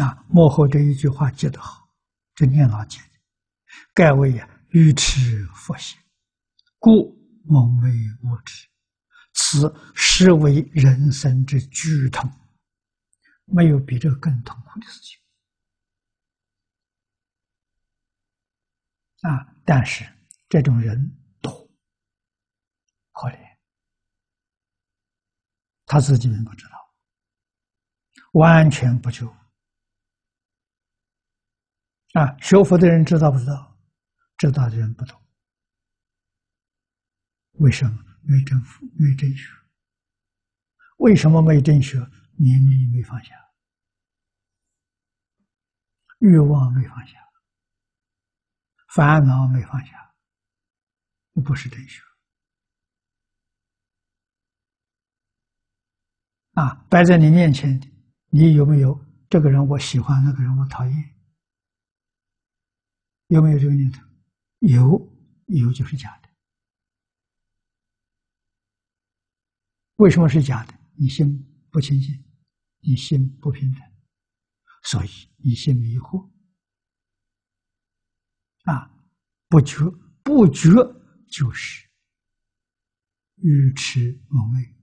啊幕后这一句话记得好，这念老记的，盖为呀愚痴佛心，故蒙为无知，此实为人生之剧痛，没有比这个更痛苦的事情啊！但是这种人多，可怜，他自己不知道，完全不求。啊，学佛的人知道不知道？知道的人不懂。为什么没正佛，没正学？为什么没正学？年龄没放下，欲望没放下，烦恼没放下，不是正学。啊，摆在你面前，你有没有这个人我喜欢，那个人我讨厌？有没有这个念头？有，有就是假的。为什么是假的？你心不清净，你心不平等，所以你心迷惑。啊，不觉，不觉就是愚痴蒙昧。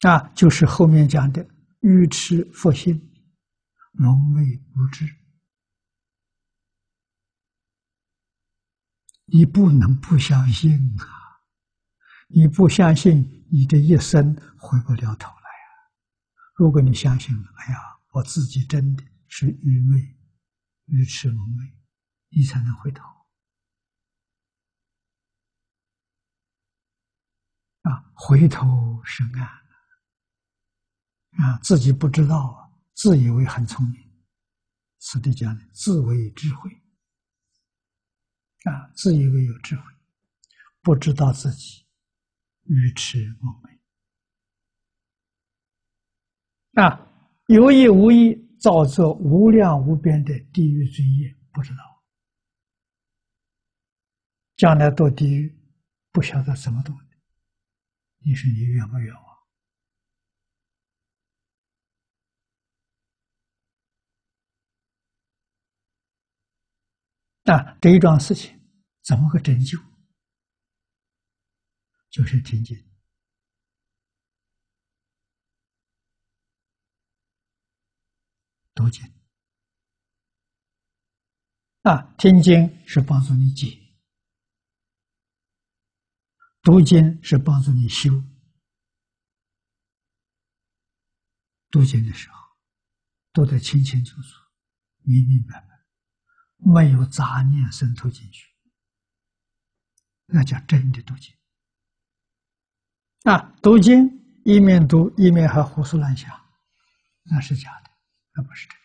啊，就是后面讲的。愚痴佛心，蒙昧无知，你不能不相信啊！你不相信，你这一生回不了头来啊。如果你相信了，哎呀，我自己真的是愚昧、愚痴蒙昧，你才能回头啊！回头是岸。啊，自己不知道啊，自以为很聪明，此地讲的自为智慧。啊，自以为有智慧，不知道自己愚痴蒙昧。啊，有意无意造作无量无边的地狱罪业，不知道，将来堕地狱，不晓得怎么堕的，你说你冤不冤枉？那这一桩事情怎么个拯救？就是听经、读经。啊，听经是帮助你解，读经是帮助你修。读经的时候，读得清清楚楚、明明白白。没有杂念渗透进去，那叫真的读经。啊，读经一面读一面还胡思乱想，那是假的，那不是真的。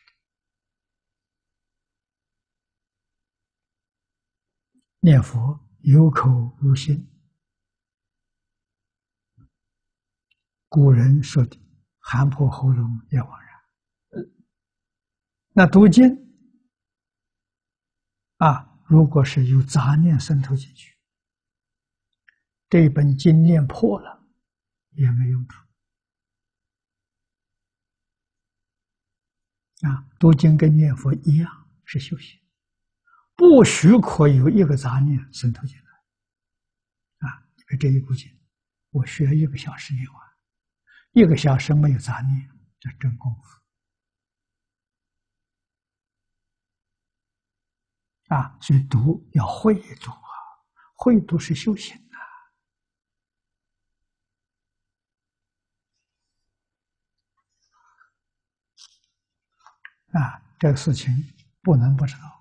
念佛有口无心，古人说的“喊破喉咙也枉然”。那读经。啊，如果是有杂念渗透进去，这一本经念破了，也没用处。啊，读经跟念佛一样是修行，不许可有一个杂念渗透进来。啊，这一部经，我学一个小时念完，一个小时没有杂念，这真功夫。啊，所以读要会读啊，会读是修行啊。啊，这个事情不能不知道。